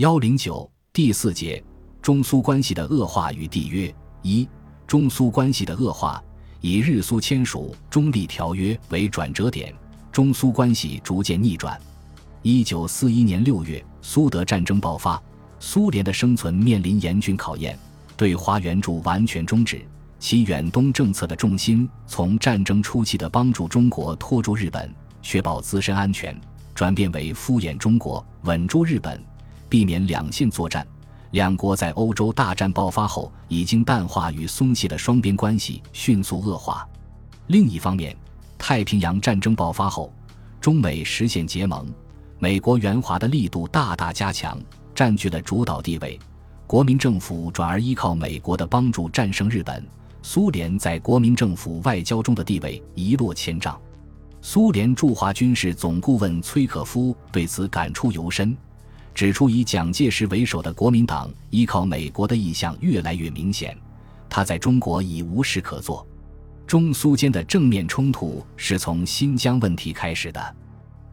幺零九第四节中苏关系的恶化与缔约一中苏关系的恶化以日苏签署中立条约为转折点，中苏关系逐渐逆转。一九四一年六月，苏德战争爆发，苏联的生存面临严峻考验，对华援助完全终止。其远东政策的重心从战争初期的帮助中国拖住日本、确保自身安全，转变为敷衍中国、稳住日本，避免两线作战。两国在欧洲大战爆发后已经淡化与松懈的双边关系迅速恶化。另一方面，太平洋战争爆发后，中美实现结盟，美国援华的力度大大加强，占据了主导地位。国民政府转而依靠美国的帮助战胜日本。苏联在国民政府外交中的地位一落千丈，苏联驻华军事总顾问崔可夫对此感触尤深，指出以蒋介石为首的国民党依靠美国的意向越来越明显，他在中国已无事可做。中苏间的正面冲突是从新疆问题开始的，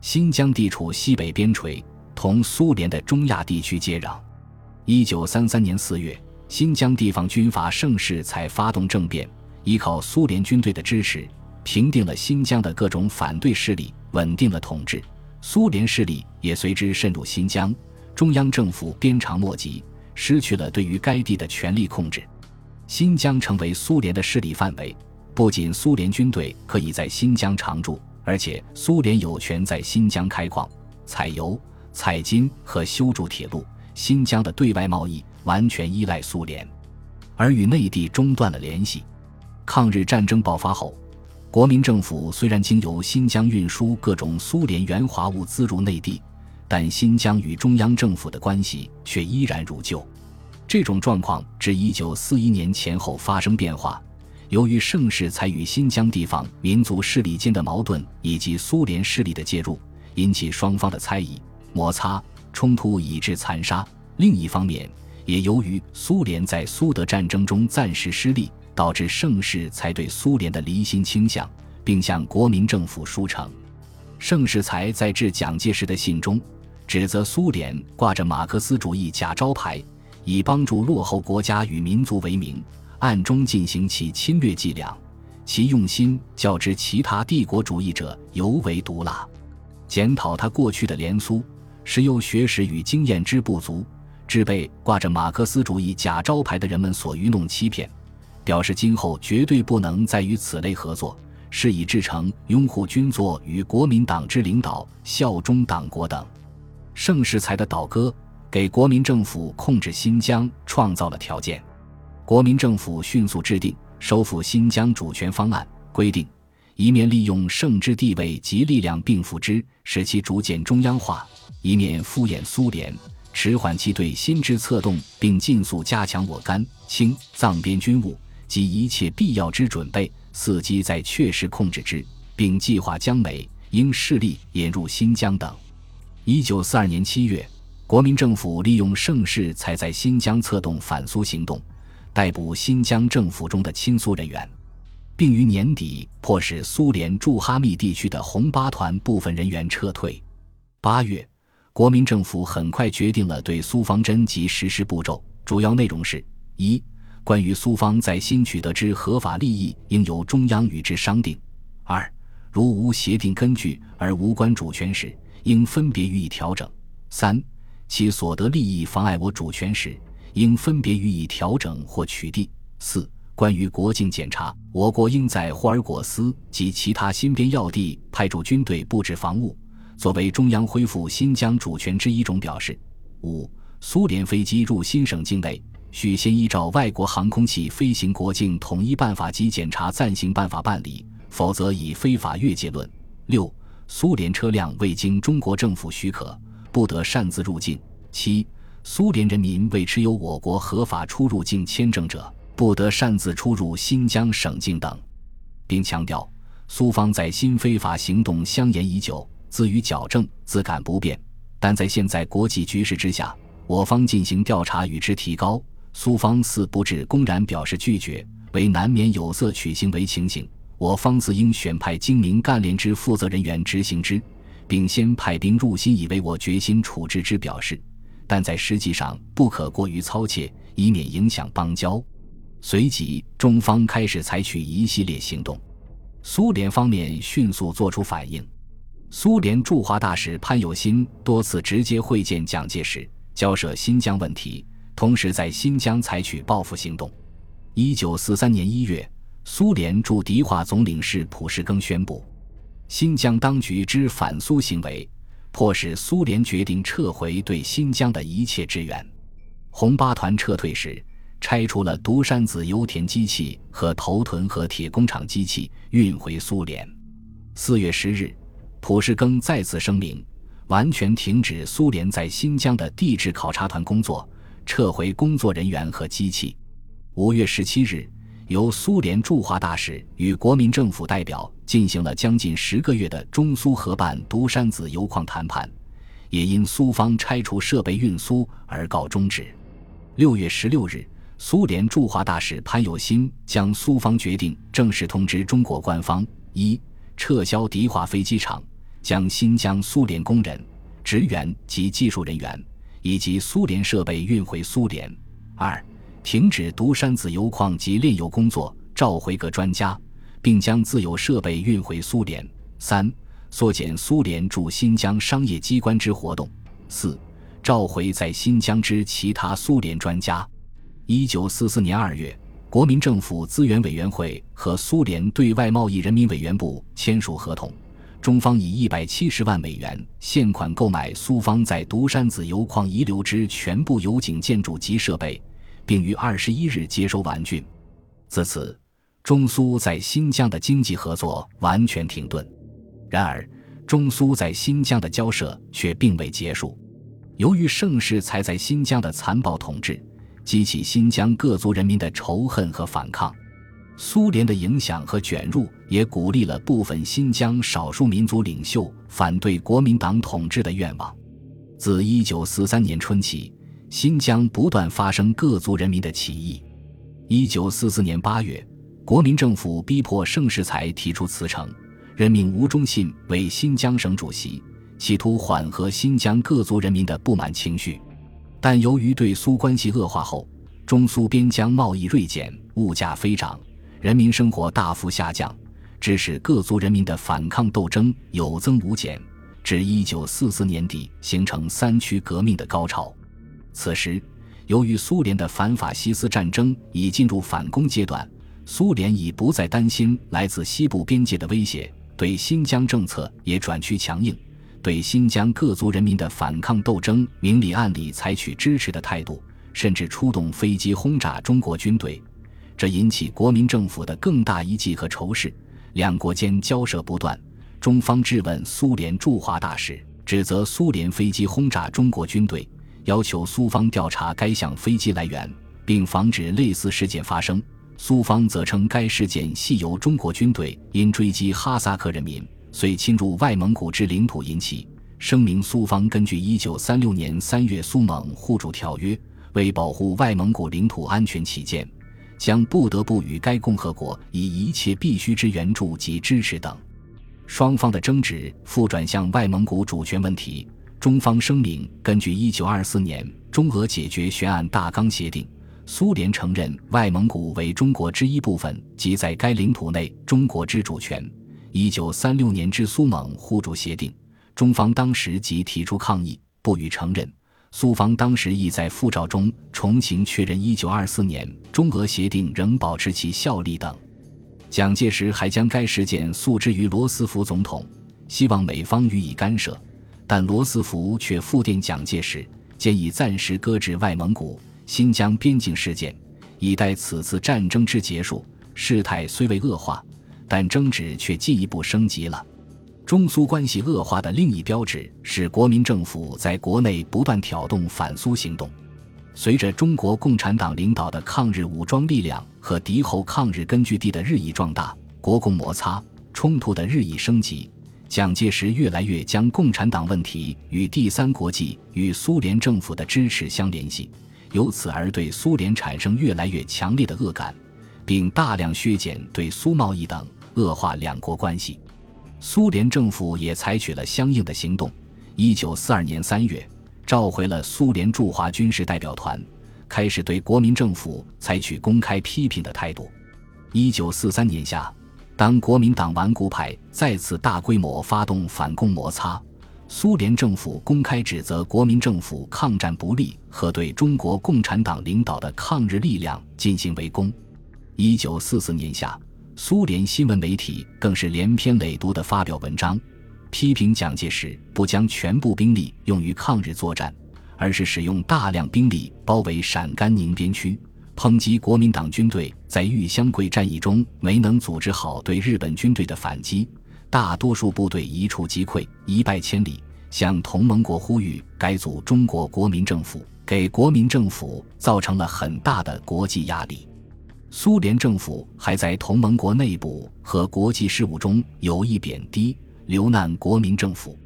新疆地处西北边陲，同苏联的中亚地区接壤。一九三三年四月。新疆地方军阀盛世才发动政变，依靠苏联军队的支持，平定了新疆的各种反对势力，稳定了统治。苏联势力也随之渗入新疆，中央政府鞭长莫及，失去了对于该地的权力控制。新疆成为苏联的势力范围，不仅苏联军队可以在新疆常驻，而且苏联有权在新疆开矿、采油、采金和修筑铁路。新疆的对外贸易完全依赖苏联，而与内地中断了联系。抗日战争爆发后，国民政府虽然经由新疆运输各种苏联援华物资入内地，但新疆与中央政府的关系却依然如旧。这种状况至一九四一年前后发生变化。由于盛世才与新疆地方民族势力间的矛盾以及苏联势力的介入，引起双方的猜疑、摩擦。冲突以致残杀。另一方面，也由于苏联在苏德战争中暂时失利，导致盛世才对苏联的离心倾向，并向国民政府书呈。盛世才在致蒋介石的信中，指责苏联挂着马克思主义假招牌，以帮助落后国家与民族为名，暗中进行其侵略伎俩，其用心较之其他帝国主义者尤为毒辣。检讨他过去的联苏。是由学识与经验之不足，致被挂着马克思主义假招牌的人们所愚弄欺骗，表示今后绝对不能再与此类合作，是以至诚拥护军座与国民党之领导，效忠党国等。盛世才的倒戈，给国民政府控制新疆创造了条件。国民政府迅速制定收复新疆主权方案，规定一面利用盛之地位及力量并辅之，使其逐渐中央化。一面敷衍苏联，迟缓其对新之策动，并尽速加强我甘、青、藏边军务及一切必要之准备，伺机在确实控制之，并计划将美英势力引入新疆等。一九四二年七月，国民政府利用盛世才在新疆策动反苏行动，逮捕新疆政府中的亲苏人员，并于年底迫使苏联驻哈密地区的红八团部分人员撤退。八月。国民政府很快决定了对苏方针及实施步骤，主要内容是：一、关于苏方在新取得之合法利益，应由中央与之商定；二、如无协定根据而无关主权时，应分别予以调整；三、其所得利益妨碍我主权时，应分别予以调整或取缔；四、关于国境检查，我国应在霍尔果斯及其他新边要地派驻军队布置防务。作为中央恢复新疆主权之一种表示。五、苏联飞机入新省境内，需先依照外国航空器飞行国境统一办法及检查暂行办法办理，否则以非法越界论。六、苏联车辆未经中国政府许可，不得擅自入境。七、苏联人民未持有我国合法出入境签证者，不得擅自出入新疆省境等，并强调，苏方在新非法行动相沿已久。自予矫正，自感不便，但在现在国际局势之下，我方进行调查与之提高，苏方似不至公然表示拒绝，为难免有色取行为情形，我方自应选派精明干练之负责人员执行之，并先派兵入新，以为我决心处置之表示。但在实际上不可过于操切，以免影响邦交。随即，中方开始采取一系列行动，苏联方面迅速作出反应。苏联驻华大使潘友新多次直接会见蒋介石，交涉新疆问题，同时在新疆采取报复行动。一九四三年一月，苏联驻迪化总领事普什庚宣布，新疆当局之反苏行为，迫使苏联决定撤回对新疆的一切支援。红八团撤退时，拆除了独山子油田机器和头屯河铁工厂机器，运回苏联。四月十日。普什庚再次声明，完全停止苏联在新疆的地质考察团工作，撤回工作人员和机器。五月十七日，由苏联驻华大使与国民政府代表进行了将近十个月的中苏合办独山子油矿谈判，也因苏方拆除设备运苏而告终止。六月十六日，苏联驻华大使潘友新将苏方决定正式通知中国官方：一。撤销迪化飞机场，将新疆苏联工人、职员及技术人员以及苏联设备运回苏联。二、停止独山子油矿及炼油工作，召回各专家，并将自有设备运回苏联。三、缩减苏联驻新疆商业机关之活动。四、召回在新疆之其他苏联专家。一九四四年二月。国民政府资源委员会和苏联对外贸易人民委员部签署合同，中方以一百七十万美元现款购买苏方在独山子油矿遗留之全部油井建筑及设备，并于二十一日接收完竣。自此，中苏在新疆的经济合作完全停顿。然而，中苏在新疆的交涉却并未结束。由于盛世才在新疆的残暴统治。激起新疆各族人民的仇恨和反抗，苏联的影响和卷入也鼓励了部分新疆少数民族领袖反对国民党统治的愿望。自1943年春起，新疆不断发生各族人民的起义。1944年8月，国民政府逼迫盛世才提出辞呈，任命吴忠信为新疆省主席，企图缓和新疆各族人民的不满情绪。但由于对苏关系恶化后，中苏边疆贸易锐减，物价飞涨，人民生活大幅下降，致使各族人民的反抗斗争有增无减，至一九四四年底形成三区革命的高潮。此时，由于苏联的反法西斯战争已进入反攻阶段，苏联已不再担心来自西部边界的威胁，对新疆政策也转趋强硬。对新疆各族人民的反抗斗争，明里暗里采取支持的态度，甚至出动飞机轰炸中国军队，这引起国民政府的更大一计和仇视。两国间交涉不断，中方质问苏联驻华大使，指责苏联飞机轰炸中国军队，要求苏方调查该项飞机来源，并防止类似事件发生。苏方则称该事件系由中国军队因追击哈萨克人民。遂侵入外蒙古之领土引起。声明：苏方根据一九三六年三月苏蒙互助条约，为保护外蒙古领土安全起见，将不得不与该共和国以一切必须之援助及支持等。双方的争执复转向外蒙古主权问题。中方声明：根据一九二四年中俄解决悬案大纲协定，苏联承认外蒙古为中国之一部分及在该领土内中国之主权。一九三六年之苏蒙互助协定，中方当时即提出抗议，不予承认。苏方当时亦在复照中重新确认一九二四年中俄协定仍保持其效力等。蒋介石还将该事件诉之于罗斯福总统，希望美方予以干涉，但罗斯福却复电蒋介石，建议暂时搁置外蒙古、新疆边境事件，以待此次战争之结束。事态虽未恶化。但争执却进一步升级了。中苏关系恶化的另一标志是国民政府在国内不断挑动反苏行动。随着中国共产党领导的抗日武装力量和敌后抗日根据地的日益壮大，国共摩擦冲突的日益升级，蒋介石越来越将共产党问题与第三国际与苏联政府的支持相联系，由此而对苏联产生越来越强烈的恶感，并大量削减对苏贸易等。恶化两国关系，苏联政府也采取了相应的行动。一九四二年三月，召回了苏联驻华军事代表团，开始对国民政府采取公开批评的态度。一九四三年夏，当国民党顽固派再次大规模发动反共摩擦，苏联政府公开指责国民政府抗战不力和对中国共产党领导的抗日力量进行围攻。一九四四年夏，苏联新闻媒体更是连篇累牍地发表文章。批评蒋介石不将全部兵力用于抗日作战，而是使用大量兵力包围陕甘宁边区，抨击国民党军队在豫湘桂战役中没能组织好对日本军队的反击，大多数部队一触即溃，一败千里。向同盟国呼吁改组中国国民政府，给国民政府造成了很大的国际压力。苏联政府还在同盟国内部和国际事务中有意贬低。流难国民政府，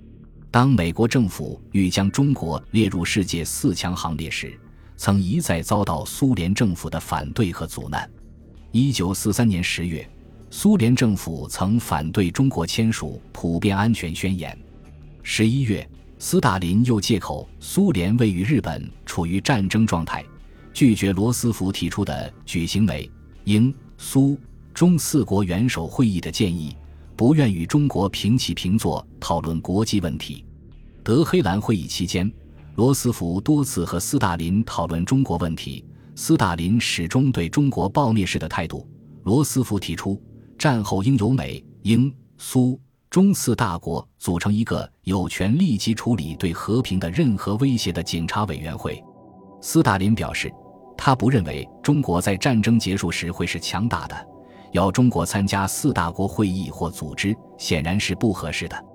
当美国政府欲将中国列入世界四强行列时，曾一再遭到苏联政府的反对和阻难。一九四三年十月，苏联政府曾反对中国签署普遍安全宣言。十一月，斯大林又借口苏联未与日本处于战争状态，拒绝罗斯福提出的举行美、英、苏、中四国元首会议的建议。不愿与中国平起平坐讨论国际问题。德黑兰会议期间，罗斯福多次和斯大林讨论中国问题，斯大林始终对中国抱蔑式的态度。罗斯福提出，战后应由美、英、苏、中四大国组成一个有权立即处理对和平的任何威胁的警察委员会。斯大林表示，他不认为中国在战争结束时会是强大的。要中国参加四大国会议或组织，显然是不合适的。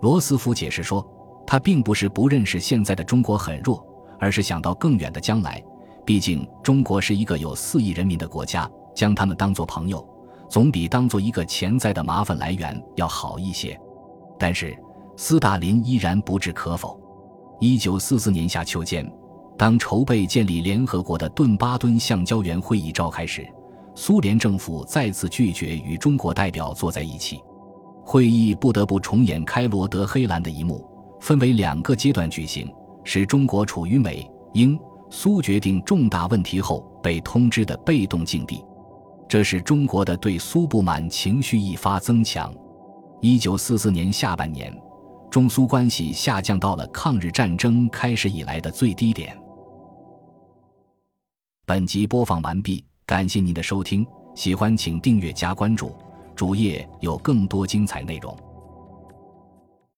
罗斯福解释说，他并不是不认识现在的中国很弱，而是想到更远的将来。毕竟中国是一个有四亿人民的国家，将他们当作朋友，总比当做一个潜在的麻烦来源要好一些。但是斯大林依然不置可否。一九四四年夏秋间，当筹备建立联合国的顿巴顿橡胶园会议召开时。苏联政府再次拒绝与中国代表坐在一起，会议不得不重演开罗德黑兰的一幕，分为两个阶段举行，使中国处于美、英、苏决定重大问题后被通知的被动境地，这使中国的对苏不满情绪一发增强。一九四四年下半年，中苏关系下降到了抗日战争开始以来的最低点。本集播放完毕。感谢您的收听，喜欢请订阅加关注，主页有更多精彩内容。